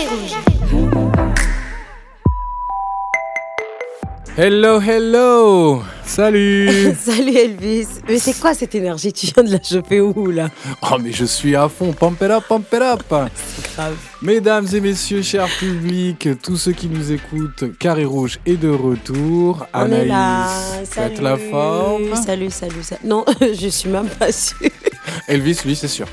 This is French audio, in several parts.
Carré rouge. Hello, hello Salut Salut Elvis. Mais c'est quoi cette énergie? Tu viens de la choper où là? Oh mais je suis à fond, pump it up, pump it up C'est grave. Mesdames et messieurs, chers publics, tous ceux qui nous écoutent, Carré Rouge est de retour. On est là. Salut. la forme. Salut, salut, salut. Non, je suis même pas sûre. Elvis, lui, c'est sûr.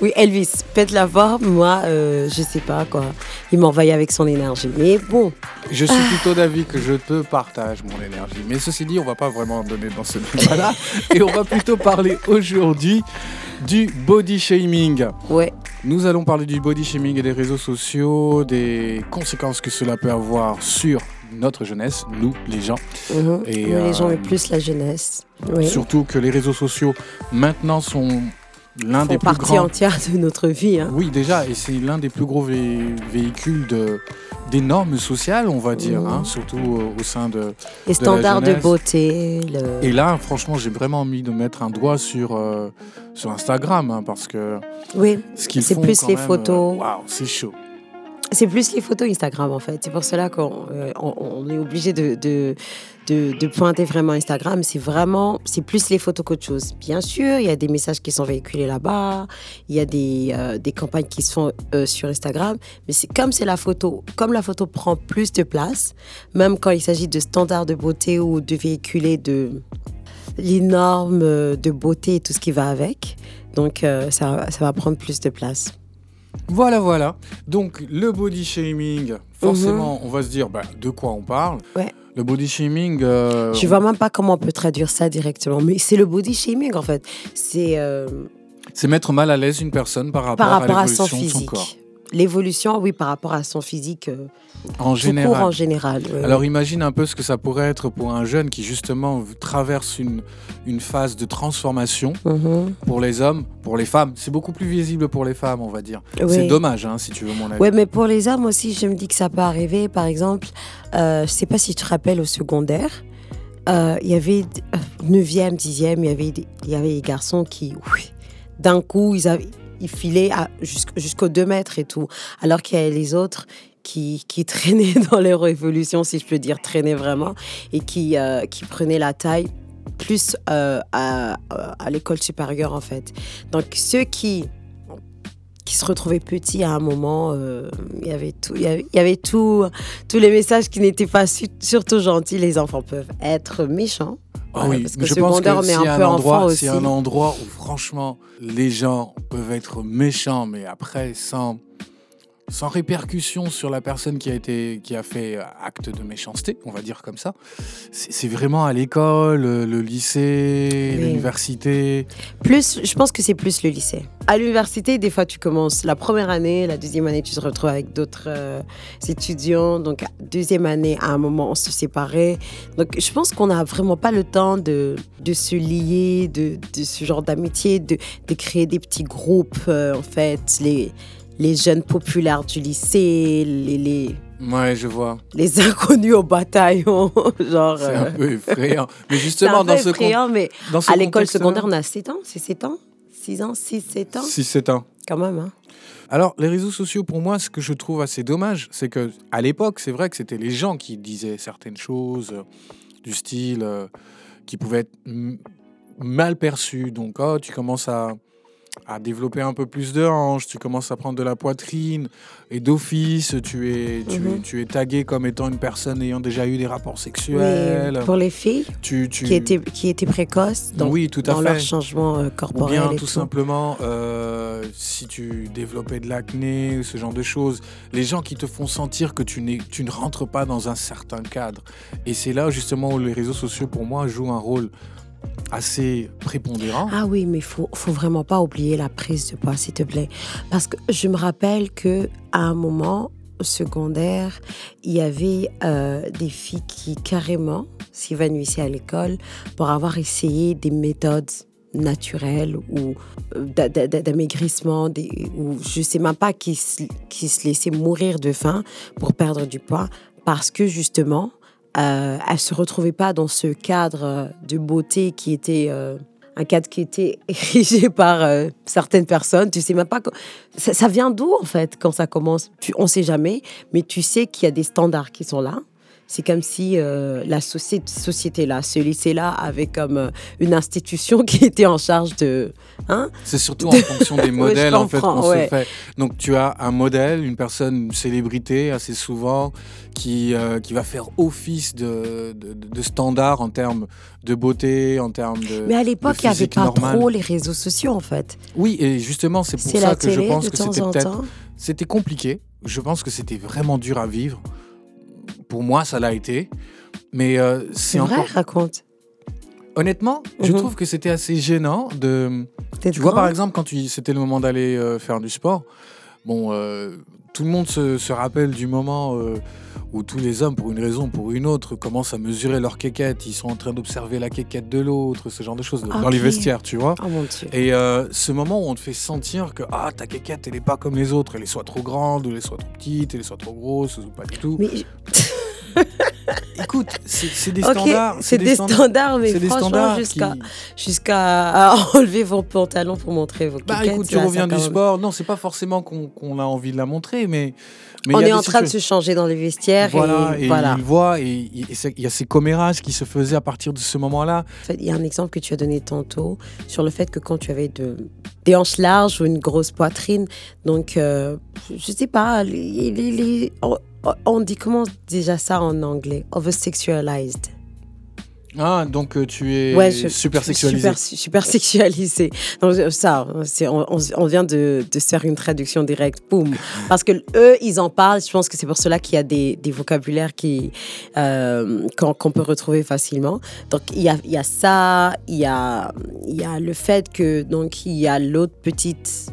Oui, Elvis, pète la forme. Moi, euh, je sais pas quoi. Il m'envahit avec son énergie. Mais bon, Je suis plutôt d'avis que je te partage mon énergie. Mais ceci dit, on va pas vraiment donner dans ce débat-là. et on va plutôt parler aujourd'hui du body shaming. ouais. Nous allons parler du body shaming et des réseaux sociaux, des conséquences que cela peut avoir sur notre jeunesse, nous, les gens. Mhm. Et, les gens, euh, mais plus la jeunesse. Oui. Surtout que les réseaux sociaux, maintenant, sont l'un plus partie grands... entière de notre vie. Hein. Oui, déjà, et c'est l'un des plus gros vé- véhicules de, des normes sociales, on va dire, hein, surtout euh, au sein de... Les de la standards de beauté. Le... Et là, franchement, j'ai vraiment envie de mettre un doigt sur, euh, sur Instagram, hein, parce que Oui, C'est plus les même, photos. euh, Waouh, c'est chaud. C'est plus les photos Instagram en fait. C'est pour cela qu'on euh, on, on est obligé de, de, de, de pointer vraiment Instagram. C'est vraiment, c'est plus les photos qu'autre chose. Bien sûr, il y a des messages qui sont véhiculés là-bas, il y a des, euh, des campagnes qui se font euh, sur Instagram, mais c'est comme c'est la photo, comme la photo prend plus de place, même quand il s'agit de standards de beauté ou de véhiculer de les normes euh, de beauté et tout ce qui va avec. Donc euh, ça, ça va prendre plus de place. Voilà, voilà. Donc, le body shaming, forcément, on va se dire bah, de quoi on parle. Mhm. Ouais. Le body shaming. euh, Je vois même pas comment on peut traduire ça directement, mais c'est le body shaming en fait. C'est euh, C'est mettre mal à l'aise une personne par rapport, par rapport à, son l'évolution de son corps. L'évolution, oui, par rapport à son physique, euh, En général. court en général. ouais. Alors imagine un peu ce que ça pourrait être pour un jeune qui justement traverse une, une phase de transformation Mhm. pour les hommes, pour les femmes. C'est beaucoup plus visible pour les femmes, on va dire. C'est dommage, hein, si tu veux mon avis. Ouais, mais pour les hommes aussi, je me dis que ça peut arriver. Par exemple, euh, je sais pas si tu te rappelles au secondaire, euh, il y avait euh, 9e, 10e, il y avait des, garçons qui, oui, d'un coup, ils, avaient, ils filaient jusqu'aux 2 mètres et tout. Alors qu'il y avait les autres qui, traînaient dans leur évolution, si je peux dire, traînaient vraiment, et qui, euh, prenaient la taille plus euh, à, à l'école supérieure, en fait. Donc, ceux qui qui se retrouvaient petits à un moment. euh, Il y avait tout, il y avait, il y avait tout, tous les messages qui n'étaient pas su- surtout gentils. Les enfants peuvent être méchants. Ah oui, parce que mais je pense que c'est un un, peu endroit, aussi. un endroit où franchement les gens peuvent être méchants, mais après sans sans répercussion sur la personne qui a été qui a fait euh, acte de méchanceté, on va dire comme ça. C'est vraiment à l'école, le le lycée, Oui. l'université. Plus, je pense que c'est plus le lycée. À l'université, des fois, tu commences la première année, la deuxième année, tu te retrouves avec d'autres euh, étudiants. Donc, deuxième année, à un moment, on se séparait. Donc, je pense qu'on n'a vraiment pas le temps de, de se lier, de, de ce genre d'amitié, de, de créer des petits groupes, euh, en fait, les, les jeunes populaires du lycée, les, les, Ouais, je vois. les inconnus au bataillon. genre, C'est euh, un peu effrayant. Mais justement un peu dans ce con- effrayant, mais dans ce à l'école secondaire, on a 7 ans, c'est 7 ans? 6 ans 6, 7 ans? Si c'est un. Quand même, hein Alors, les réseaux sociaux, pour moi, ce que je trouve assez dommage, c'est que à l'époque, c'est vrai que c'était les gens qui disaient certaines choses euh, du style euh, qui pouvaient être mal perçues. Donc, oh, tu commences à, à développer un peu plus de hanches, tu commences à prendre de la poitrine, et d'office, tu es, tu, es, Mhm. tu es tagué comme étant une personne ayant déjà eu des rapports Oui, sexuels. pour les filles Tu, tu... qui étaient, qui étaient précoces dans, oui, tout à dans fait. leur changement euh, Ou corporel. bien et tout, tout. simplement, euh, si tu développais de l'acné ou ce genre de choses, les gens qui te font sentir que tu, tu ne rentres pas dans un certain cadre. Et c'est là justement où les réseaux sociaux, pour moi, jouent un rôle assez prépondérant. Ah oui, mais faut, faut vraiment pas oublier la prise de poids, s'il te plaît. Parce que je me rappelle que à un moment secondaire, il y avait euh, des filles qui carrément s'évanouissaient à l'école pour avoir essayé des méthodes naturelles ou euh, d'a- d'a- d'a- d'amaigrissement ou je sais même pas qui qui se laissaient mourir de faim pour perdre du poids parce que justement euh, elles se retrouvaient pas dans ce cadre euh, de beauté qui était euh, un cadre qui était érigé par euh, certaines personnes. Tu sais même pas. Ça, ça, vient d'où, en fait, quand ça commence? Tu, On sait jamais, mais tu sais qu'il y a des standards qui sont là. C'est comme si euh, la société, société-là, ce lycée-là, avait comme euh, une institution qui était en charge de. Hein? C'est surtout en fonction des modèles en fait qu'on se fait. Donc tu as un modèle, une personne, une célébrité assez souvent qui, euh, qui va faire office de, de, standard en termes de beauté, en termes de. Mais à l'époque, il n'y avait pas trop les réseaux sociaux en fait. Oui, et justement, c'est pour ça que je pense que c'était peut-être. C'était compliqué. Je pense que c'était vraiment dur à vivre pour moi, ça l'a été. Mais euh, c'est vrai, raconte. Honnêtement, je mhm. trouve que c'était assez gênant de. Tu vois, par exemple, quand c'était le moment d'aller euh, faire du sport, bon, euh, tout le monde se, rappelle du moment où tous les hommes, pour une raison ou pour une autre, commencent à mesurer leur quéquette. Ils sont en train d'observer la quéquette de l'autre, ce genre de choses, dans les vestiaires, tu vois. Oh, mon Et ce moment où on te fait sentir que ah, ta quéquette, elle n'est pas comme les autres, elle est soit trop grande, ou elle est soit trop petite, elle est soit trop grosse, ou pas du tout. Mais... Écoute, c'est des standards. C'est des, standards, mais franchement, jusqu'à enlever vos pantalons pour montrer vos Bah écoute, tu reviens du sport. Non, c'est pas forcément qu'on a envie de la montrer, mais. mais On est en train de se changer dans les vestiaires. Voilà, et, voilà. il voit, et il y a ces commérages qui se faisaient à partir de ce moment-là. En fait, il y a un exemple que tu as donné tantôt sur le fait que quand tu avais de, des hanches larges ou une grosse poitrine, donc euh, je sais pas, les, les, on dit comment déjà ça en anglais? Oversexualized. Ah, donc euh, tu es super sexualisé. Super, sexualisé. Donc, euh, ça, on, on, vient de, de, faire une traduction directe. Boum. Parce que eux, ils en parlent. Je pense que c'est pour cela qu'il y a des, des vocabulaires qui euh, qu'on peut retrouver facilement. Donc il y a, il y a ça, il y a, il y a le fait que donc il y a l'autre petite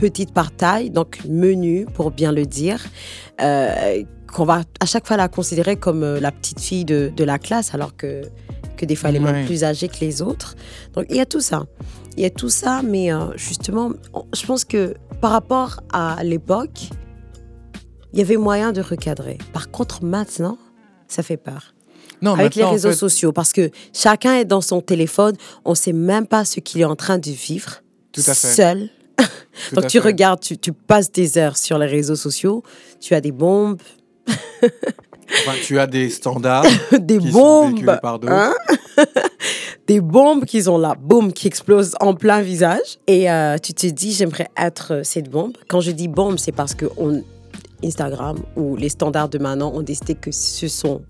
petite partaille, donc menu pour bien le dire, euh, qu'on va à chaque fois la considérer comme euh, la petite fille de, de, la classe, alors que, que des fois elle est même plus âgée que les autres. Donc il y a tout ça. Il y a tout ça, mais euh, justement, je pense que par rapport à l'époque, il y avait moyen de recadrer. Par contre, maintenant, ça fait peur. Non, avec les réseaux sociaux, parce que chacun est dans son téléphone, on ne sait même pas ce qu'il est en train de vivre. Tout à fait. Seul, donc tu regardes, tu, passes des heures sur les réseaux sociaux, tu as des bombes. tu as des standards. des bombes. Hein? des bombes qui sont là, boum, qui explosent en plein visage. Et euh, tu te dis, j'aimerais être cette bombe. Quand je dis bombe, c'est parce que on, Instagram ou les standards de maintenant ont décidé que ce sont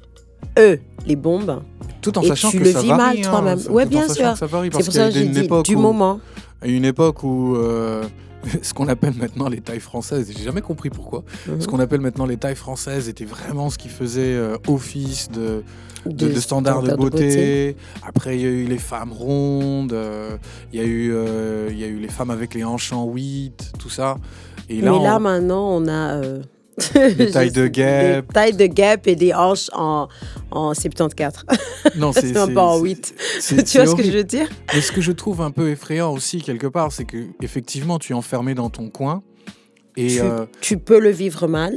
eux les bombes. Tout en et sachant tu que le ça vis varie, mal toi-même. Hein, ouais, bien sûr. C'est pour ça que j'ai dit du moment à une époque où euh, ce qu'on appelle maintenant les tailles françaises, j'ai jamais compris pourquoi, mhm. ce qu'on appelle maintenant les tailles françaises était vraiment ce qui faisait euh, office de, de, standards de beauté. Après, il y a eu les femmes rondes, euh, il y, a eu, il y a eu les femmes avec les hanches en 8, tout ça. Et là, Mais là, maintenant, on a des tailles de gap. Des tailles de gap et des hanches en, en 74. Non, c'est pas en 8. tu vois ce que je veux dire? Mais ce que je trouve un peu effrayant aussi, quelque part, c'est que effectivement, tu es enfermé dans ton coin. Et, tu, euh, tu peux le vivre mal?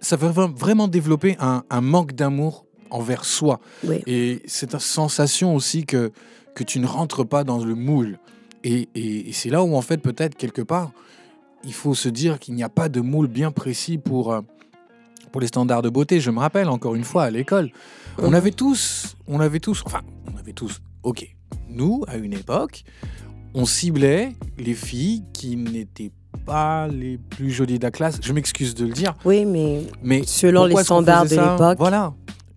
Ça va vraiment développer un, un manque d'amour envers soi. Oui. Et cette sensation aussi que, que tu ne rentres pas dans le moule. Et, et, et c'est là où, en fait, peut-être, quelque part, il faut se dire qu'il n'y a pas de moule bien précis pour, euh, pour les standards de beauté. Je me rappelle encore une fois à l'école, on mhm. avait tous, on avait tous, enfin, on avait tous, ok, nous, à une époque, on ciblait les filles qui n'étaient pas les plus jolies de la classe. Je m'excuse de le dire. Oui, mais, mais selon les standards de l'époque. Voilà.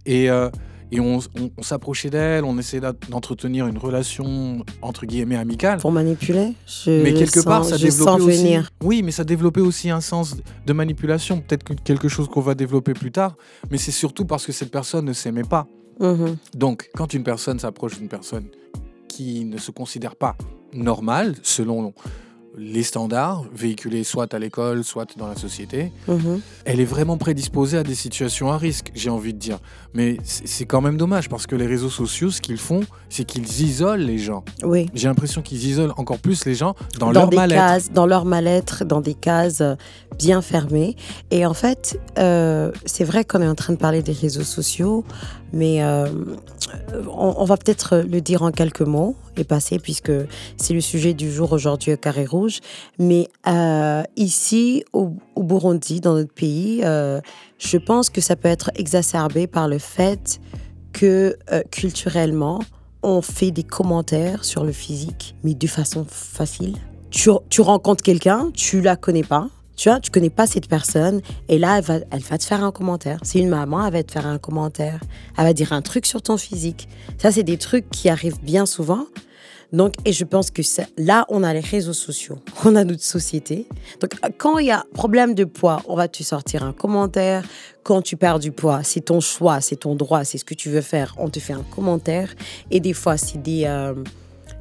Et, euh, et on, s'approchait d'elle, on essayait d'entretenir une relation entre guillemets amicale. Pour manipuler Mais quelque part, ça développait aussi. Oui, mais ça développait aussi un sens de manipulation, peut-être quelque chose qu'on va développer plus tard. Mais c'est surtout parce que cette personne ne s'aimait pas. Mm-hmm. Donc, quand une personne s'approche d'une personne qui ne se considère pas normale, selon les standards véhiculés soit à l'école, soit dans la société, mhm. elle est vraiment prédisposée à des situations à risque, j'ai envie de dire. Mais c'est quand même dommage parce que les réseaux sociaux, ce qu'ils font, c'est qu'ils isolent les gens. Oui. J'ai l'impression qu'ils isolent encore plus les gens dans, leur mal-être. dans leur mal-être, dans des cases bien fermé. Et en fait, euh, c'est vrai qu'on est en train de parler des réseaux sociaux, mais euh, on, va peut-être le dire en quelques mots et passer, puisque c'est le sujet du jour aujourd'hui au Carré Rouge. Mais euh, ici, au, Burundi, dans notre pays, euh, je pense que ça peut être exacerbé par le fait que culturellement, on fait des commentaires sur le physique, mais de façon facile. Tu, tu rencontres quelqu'un, tu la connais pas, tu vois, tu connais pas cette personne, et là, elle va, te faire un commentaire. C'est une maman, elle va te faire un commentaire. Elle va dire un truc sur ton physique. Ça, c'est des trucs qui arrivent bien souvent. Donc, et je pense que là, on a les réseaux sociaux, on a notre société. Donc, quand il y a problème de poids, on va te sortir un commentaire. Quand tu perds du poids, c'est ton choix, c'est ton droit, c'est ce que tu veux faire. On te fait un commentaire. Et des fois, c'est des, euh,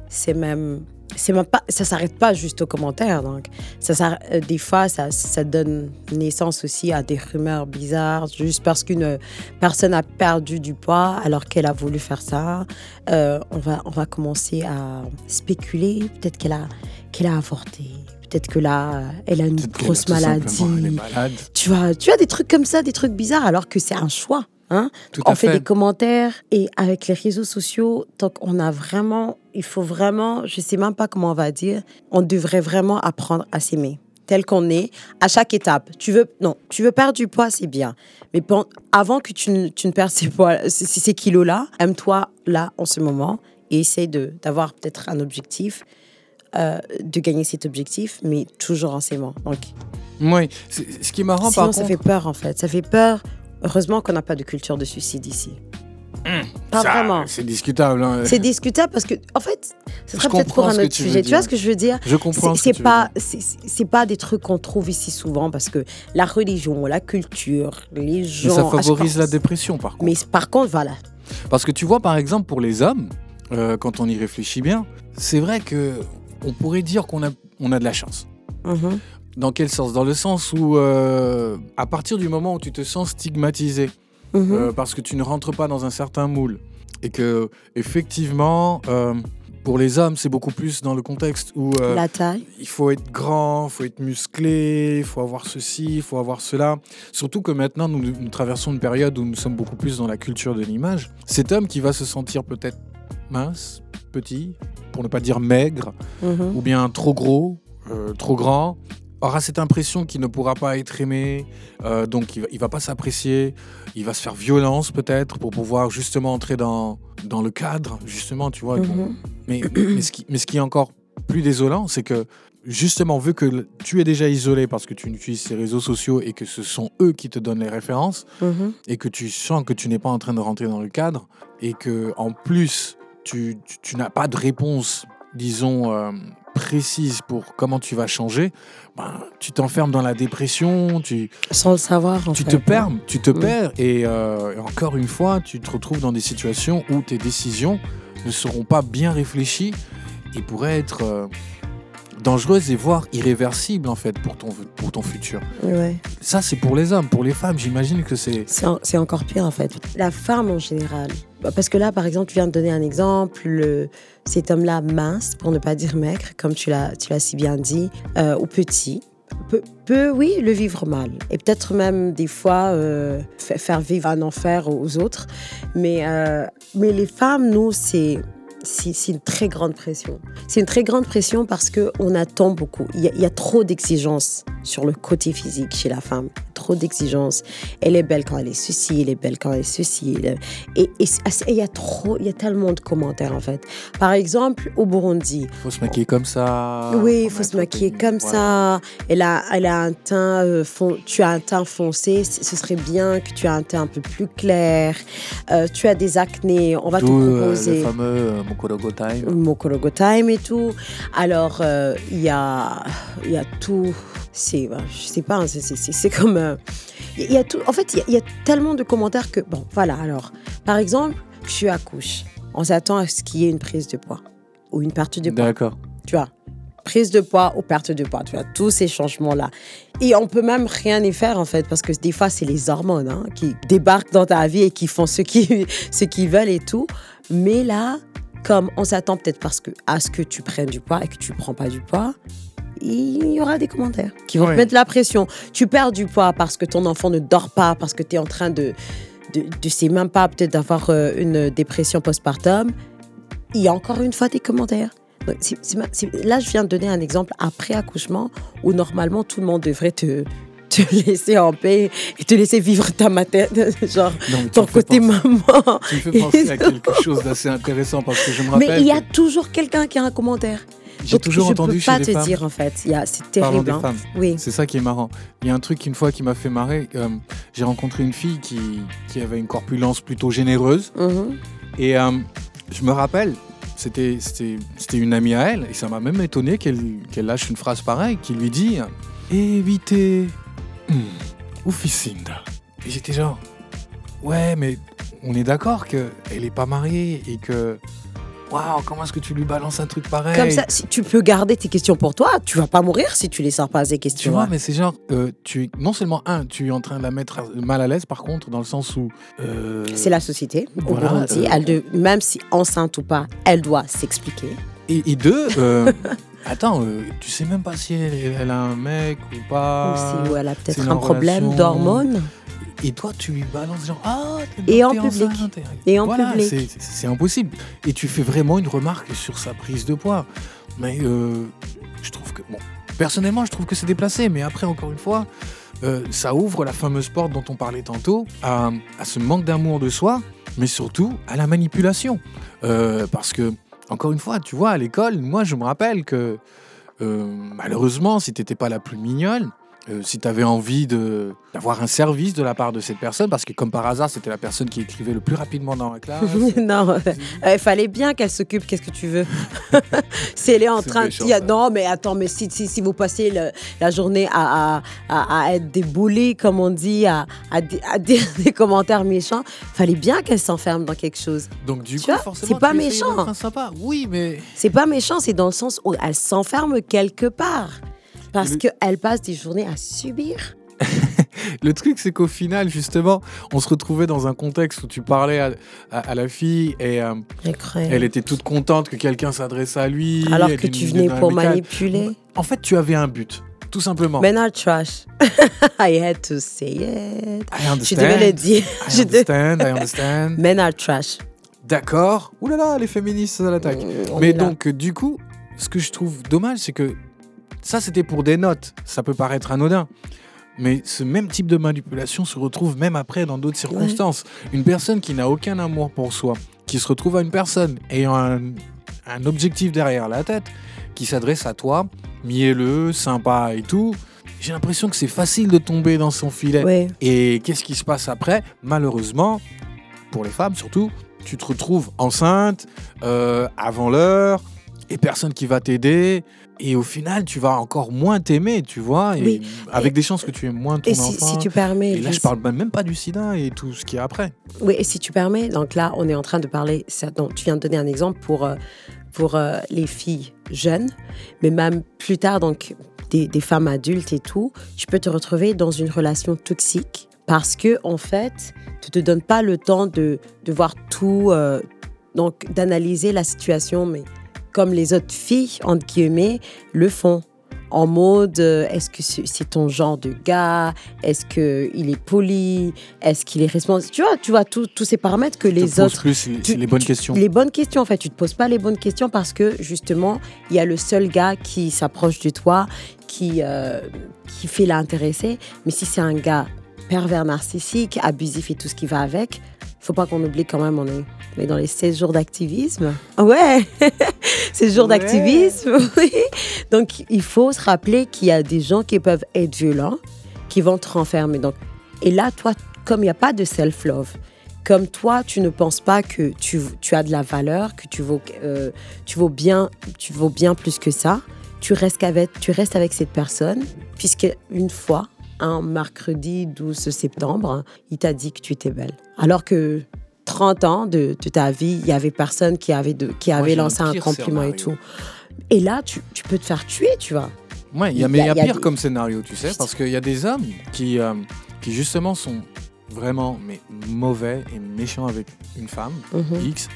c'est même, c'est même pas, ça s'arrête pas juste aux commentaires. Donc, ça, euh, des fois, ça, ça donne naissance aussi à des rumeurs bizarres, juste parce qu'une personne a perdu du poids alors qu'elle a voulu faire ça. Euh, on va, on va commencer à spéculer. Peut-être qu'elle a, qu'elle a avorté. Peut-être que là, elle a une grosse maladie. Tu vois, tu as des trucs comme ça, des trucs bizarres, alors que c'est un choix. Hein? Tout on fait fait. des commentaires et avec les réseaux sociaux, donc on a vraiment, il faut vraiment, je sais même pas comment on va dire, on devrait vraiment apprendre à s'aimer tel qu'on est à chaque étape. Tu veux, non, tu veux perdre du poids, c'est bien. Mais avant que tu ne, tu ne perds ces, poids, ces, ces- ces kilos-là, aime-toi là en ce moment et essaie de- d'avoir peut-être un objectif, euh, de gagner cet objectif, mais toujours en s'aimant. Donc, Oui, ce qui est marrant Sinon, par ça contre. fait peur en fait. Ça fait peur. Heureusement qu'on n'a pas de culture de suicide ici. Pas ça, vraiment. C'est discutable. hein. C'est discutable parce que, en fait, ce serait peut-être pour un autre tu sujet. Tu dire. vois ce que je veux dire? Je comprends. C'est ce pas, c'est pas des trucs qu'on trouve ici souvent parce que la religion, la culture, les Mais gens. ça ah, favorise la dépression par contre. Mais par contre, voilà. Parce que tu vois, par exemple, pour les hommes, euh, quand on y réfléchit bien, c'est vrai que on pourrait dire qu'on a, on a de la chance. Mhm. Dans quel sens? Dans le sens où, euh, à partir du moment où tu te sens stigmatisé, Mhm. euh, parce que tu ne rentres pas dans un certain moule, et que, effectivement, euh, pour les hommes, c'est beaucoup plus dans le contexte où la taille. il faut être grand, il faut être musclé, il faut avoir ceci, il faut avoir cela. Surtout que maintenant, nous, nous traversons une période où nous sommes beaucoup plus dans la culture de l'image. Cet homme qui va se sentir peut-être mince, petit, pour ne pas dire maigre, Mhm. ou bien trop gros, euh, trop grand, aura cette impression qu'il ne pourra pas être aimé, euh, donc il va, il va pas s'apprécier, il va se faire violence peut-être pour pouvoir justement entrer dans, dans le cadre, justement, tu vois. Mhm. Mais, mais, ce qui, mais ce qui est encore plus désolant, c'est que justement, vu que tu es déjà isolé parce que tu utilises ces réseaux sociaux et que ce sont eux qui te donnent les références, Mhm. et que tu sens que tu n'es pas en train de rentrer dans le cadre, et que en plus, tu, tu- tu n'as pas de réponse, disons, euh, précise pour comment tu vas changer, ben, tu t'enfermes dans la dépression, tu, Sans le savoir, en tu fait. te perds, tu te perds, et, euh, et encore une fois, tu te retrouves dans des situations où tes décisions ne seront pas bien réfléchies et pourraient être euh, dangereuses et voire irréversibles en fait pour ton, pour ton futur. Ouais. Ça, c'est pour les hommes. Pour les femmes, j'imagine que c'est... C'est en- c'est encore pire en fait. La femme en général. Bah, Parce que là, par exemple, tu viens de donner un exemple. le- cet homme-là, mince, pour ne pas dire maigre, comme tu l'as tu l'as si bien dit, euh, ou petit, peut, oui, le vivre mal. Et peut-être même des fois euh, fa- faire vivre un enfer aux autres. Mais, euh, mais les femmes, nous, c'est. C'est une très grande pression. C'est une très grande pression parce qu'on attend beaucoup. Il y a trop d'exigences sur le côté physique chez la femme. Trop d'exigences. Elle est belle quand elle est ceci, elle est belle quand elle est ceci. elle- Et et il y a trop, il y a tellement de commentaires en fait. Par exemple, au Burundi, faut se maquiller comme ça. oui, il faut se maquiller comme voilà. ça. Elle a, elle a un teint, euh, fon- tu as un teint foncé. Ce serait bien que tu aies un teint un peu plus clair. Euh, tu as des acnés, on va te euh, proposer le fameux euh, Mokorogo Time. Mokorogo Time et tout. Alors, il y, a, il y a tout. C'est, bah, je sais pas, hein, c'est- c'est c'est- c'est comme. euh, Il y a tout. En fait, il y a- il y, a tellement de commentaires que. Bon, voilà. Alors, par exemple, tu accouches. On s'attend à ce qu'il y ait une prise de poids ou une perte de poids D'accord. tu vois, prise de poids ou perte de poids, tu vois, tous ces changements-là. Et on peut même rien y faire, en fait, parce que des fois, c'est les hormones hein, qui débarquent dans ta vie et qui font ce qu'ils ce qu'ils veulent et tout. Mais là, comme on s'attend peut-être parce que, à ce que tu prennes du poids et que tu prends pas du poids, il y aura des commentaires qui vont Ouais. te mettre la pression. Tu perds du poids parce que ton enfant ne dort pas, parce que tu es en train de. de, de sais même pas peut-être d'avoir euh, une dépression postpartum. Il y a encore une fois des commentaires. Donc, là, je viens de donner un exemple après accouchement où normalement tout le monde devrait te, te laisser en paix et te laisser vivre ta maternité, genre Non, ton côté penser- maman. Tu me fais penser à quelque chose d'assez intéressant parce que je me rappelle. Mais il y a que toujours quelqu'un qui a un commentaire. J'ai toujours je entendu peux chez pas les te femmes. dire en fait. Il y a- C'est Parlons terrible. des hein. femmes. Oui. C'est ça qui est marrant. Il y a un truc une fois qui m'a fait marrer. euh, J'ai rencontré une fille qui, qui avait une corpulence plutôt généreuse. Mhm. Et euh, je me rappelle, c'était une amie à elle. Et ça m'a même étonné qu'elle lâche une phrase pareille qui lui dit Évitez. Uficinda. Et j'étais genre Ouais, mais on est d'accord qu'elle n'est pas mariée et que. Waouh, comment est-ce que tu lui balances un truc pareil Comme ça, si tu peux garder tes questions pour toi, tu vas pas mourir si tu les sors pas ces Tu questions. vois, mais c'est genre, euh, tu non seulement, un, tu es en train de la mettre mal à l'aise, par contre, dans le sens où. euh, C'est la société, au Voilà, Burundi. euh, Elle de- même si enceinte ou pas, elle doit s'expliquer. Et, et deux, attends, euh, tu sais même pas si elle, elle a un mec ou pas. ou si ou elle a peut-être un problème d'hormones. Et toi, tu lui balances genre, ah, Et en public. Et en Voilà, public. c'est- impossible. Et tu fais vraiment une remarque sur sa prise de poids. Mais euh, je trouve que, bon, personnellement, je trouve que c'est déplacé. Mais après, encore une fois, euh, ça ouvre la fameuse porte dont on parlait tantôt à, à ce manque d'amour de soi, mais surtout à la manipulation. Euh, parce que, encore une fois, tu vois, à l'école, moi, je me rappelle que malheureusement, si tu n'étais pas la plus mignonne, euh, si tu avais envie de- d'avoir un service de la part de cette personne, parce que comme par hasard, c'était la personne qui écrivait le plus rapidement dans la classe. non, euh, il fallait bien qu'elle s'occupe. Qu'est-ce que tu veux? Si elle est en train de méchant, ça. non, mais attends, mais si, si, si vous passez le- la journée à, à, à- à être déboulé, comme on dit, à, à, di- à dire des commentaires méchants, fallait bien qu'elle s'enferme dans quelque chose. Donc du Tu coup, vois, forcément, c'est pas méchant. sympa. Oui, mais C'est pas méchant, c'est dans le sens où elle s'enferme quelque part. Parce Le- qu'elle passe des journées à subir. le truc, c'est qu'au final, justement, on se retrouvait dans un contexte où tu parlais à, à- à la fille et euh, elle était toute contente que quelqu'un s'adresse à lui. Alors que tu venais pour manipuler. En fait, tu avais un but, tout simplement. Men are trash. I had to say it. I Je understand. devais le dire. I Je understand, I understand. Men are trash. D'accord. Ouh là là, les féministes à l'attaque. On Mais là. donc, euh, du coup, ce que je trouve dommage, c'est que ça, c'était pour des notes. Ça peut paraître anodin. Mais ce même type de manipulation se retrouve même après dans d'autres circonstances. Une personne qui n'a aucun amour pour soi, qui se retrouve à une personne ayant un, un objectif derrière la tête, qui s'adresse à toi, mielleux, sympa et tout, j'ai l'impression que c'est facile de tomber dans son filet. Ouais. Et qu'est-ce qui se passe après? Malheureusement, pour les femmes surtout, tu te retrouves enceinte euh, avant l'heure et personne qui va t'aider. Et au final, tu vas encore moins t'aimer, tu vois, et Oui. avec Et- des chances que tu aimes moins ton Et si, enfant. si tu permets. Et là, je parle même pas du sida et tout ce qui est après. Oui, et si tu permets, donc là, on est en train de parler. Ça, donc, tu viens de donner un exemple pour, euh, pour euh, les filles jeunes, mais même plus tard, donc des, des femmes adultes et tout, tu peux te retrouver dans une relation toxique parce que, en fait, tu te donnes pas le temps de, de voir tout, euh, donc d'analyser la situation, mais comme les autres filles, entre guillemets, le font. En mode, euh, est-ce que c'est ton genre de gars? Est-ce qu'il est poli? Est-ce qu'il est responsable Tu vois, tu vois tous ces paramètres que Tu les autres. plus les, tu- les bonnes tu- questions. Les bonnes questions, en fait. Tu te poses pas les bonnes questions parce que, justement, il y a le seul gars qui s'approche de toi, qui, euh, qui fait l'intéresser. Mais si c'est un gars pervers narcissique, abusif et tout ce qui va avec, faut pas qu'on oublie quand même, on est, on est dans les 16 jours d'activisme. Ouais 16 jours Ouais. d'activisme, oui. Donc, il faut se rappeler qu'il y a des gens qui peuvent être violents, qui vont te renfermer. Donc, et là, toi, comme il n'y a pas de self-love, comme toi, tu ne penses pas que tu, tu as de la valeur, que tu vaux, euh, tu, vaux bien, tu vaux bien plus que ça, tu restes avec, tu restes avec cette personne, puisque une fois, un mercredi 12 septembre, il t'a dit que tu étais belle. Alors que 30 ans de, de ta vie, il y avait personne qui avait, de, qui Moi, avait lancé un compliment et tout. Et là, tu, tu peux te faire tuer, tu vois. Ouais, il y a, mais il y a y a pire des- comme scénario, tu sais, parce qu'il y a des hommes qui, euh, qui justement sont vraiment mais mauvais et méchants avec une femme Mhm. X,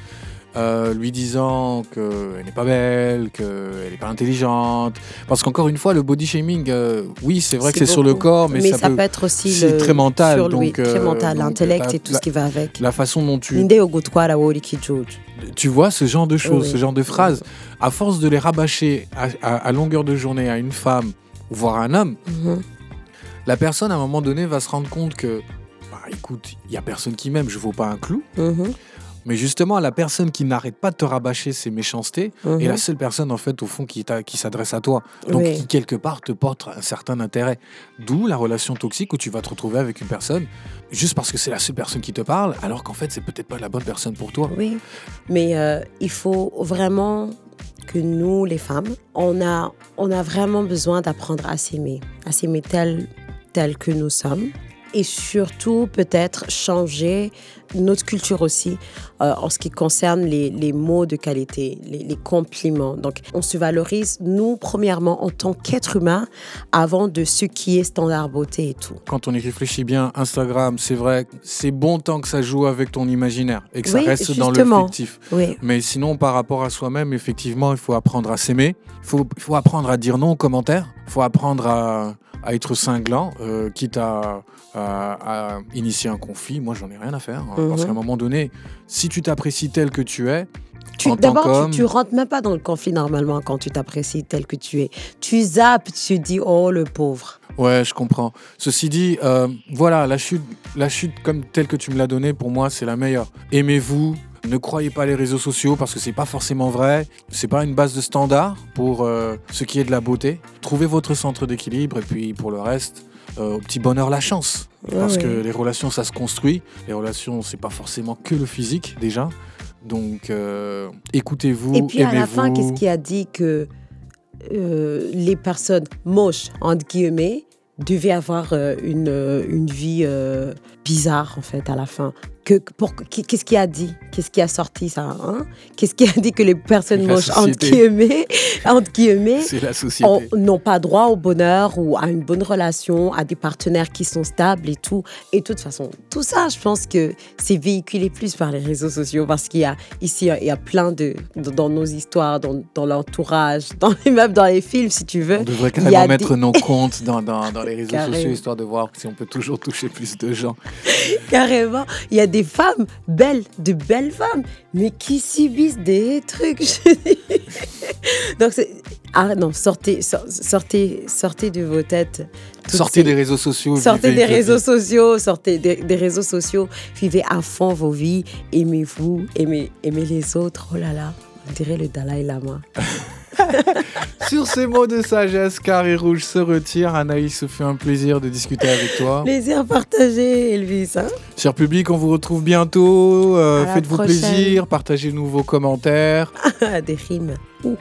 euh, lui disant qu'elle n'est pas belle, qu'elle n'est pas intelligente. Parce qu'encore une fois, le body shaming, euh, oui, c'est vrai que c'est sur le corps, mais, Mais, ça, ça, peut, être aussi c'est très mental, sur très euh, mental, l'intellect et tout la- ce qui va avec. la façon dont tu, tu vois ce genre de choses, Oui. ce genre de phrases, à force de les rabâcher à, à- à longueur de journée à une femme, voire à un homme, Mhm. la personne à un moment donné va se rendre compte que, bah, écoute, il y a personne qui m'aime, je vaux pas un clou. Mhm. Mais justement, la personne qui n'arrête pas de te rabâcher ses méchancetés est Mhm. la seule personne, en fait, au fond, qui, s'adresse à toi. Donc, Oui. qui, quelque part, te porte un certain intérêt. D'où la relation toxique où tu vas te retrouver avec une personne juste parce que c'est la seule personne qui te parle, alors qu'en fait, c'est peut-être pas la bonne personne pour toi. Oui, mais euh, il faut vraiment que nous, les femmes, on a, on a vraiment besoin d'apprendre à s'aimer, à s'aimer tel, tel que nous sommes. Et surtout, peut-être changer notre culture aussi euh, en ce qui concerne les, les mots de qualité, les, les compliments. Donc, on se valorise, nous, premièrement, en tant qu'être humain, avant de ce qui est standard beauté et tout. Quand on y réfléchit bien, Instagram, c'est vrai, c'est bon tant que ça joue avec ton imaginaire et que ça Oui, reste dans le fictif. Oui, Mais sinon, par rapport à soi-même, effectivement, il faut apprendre à s'aimer. Il faut, apprendre à dire non aux commentaires. Il faut apprendre à, à être cinglant, euh, quitte à, à- à initier un conflit. Moi, j'en ai rien à faire. hein, Parce Mhm. qu'à un moment donné, si tu t'apprécies tel que tu es, D'abord, tu, tu rentres même pas dans le conflit normalement quand tu t'apprécies tel que tu es. Tu zappes, tu dis oh le pauvre. ouais, je comprends. Ceci dit, euh, voilà, la chute, la chute comme telle que tu me l'as donnée, pour moi, c'est la meilleure. Aimez-vous. Ne croyez pas les réseaux sociaux parce que c'est pas forcément vrai. C'est pas une base de standard pour euh, ce qui est de la beauté. Trouvez votre centre d'équilibre et puis pour le reste, euh, au petit bonheur la chance. Ouais, parce ouais. que les relations, ça se construit. Les relations, c'est pas forcément que le physique déjà. Donc, euh, écoutez-vous, Et puis à la fin, qu'est-ce qui a dit que euh, les personnes moches entre guillemets devaient avoir une, une vie bizarre en fait à la fin? Que, pour- qu'est-ce qui a dit? Qu'est-ce qui a sorti ça hein? Qu'est-ce qui a dit que les personnes moches entre guillemets, entre guillemets n'ont pas droit au bonheur ou à une bonne relation, à des partenaires qui sont stables et tout. Et de toute façon, tout ça, je pense que c'est véhiculé plus par les réseaux sociaux parce qu'il y a ici, il y a plein de, dans nos histoires, dans, dans l'entourage, dans les même dans les films, si tu veux. On devrait a carrément mettre des- nos comptes dans, dans, dans les réseaux Carrément. sociaux histoire de voir si on peut toujours toucher plus de gens. Carrément, il y a des femmes belles, de belles femmes, mais qui subissent des trucs. Donc, c'est- ah non, sortez, sor- sortez, sortez de vos têtes. Sortez ces- des réseaux sociaux. Sortez des réseaux sociaux, sortez des, des réseaux sociaux, vivez à fond vos vies, aimez-vous, aimez, aimez les autres. Oh là là, on dirait le Dalai Lama. Sur ces mots de sagesse, Carré Rouge se retire. Anaïs, ce fait un plaisir de discuter avec toi. Plaisir partagé, Elvis. hein. Cher public, on vous retrouve bientôt. Euh, Faites-vous plaisir, partagez-nous vos commentaires. des rimes. Ouh.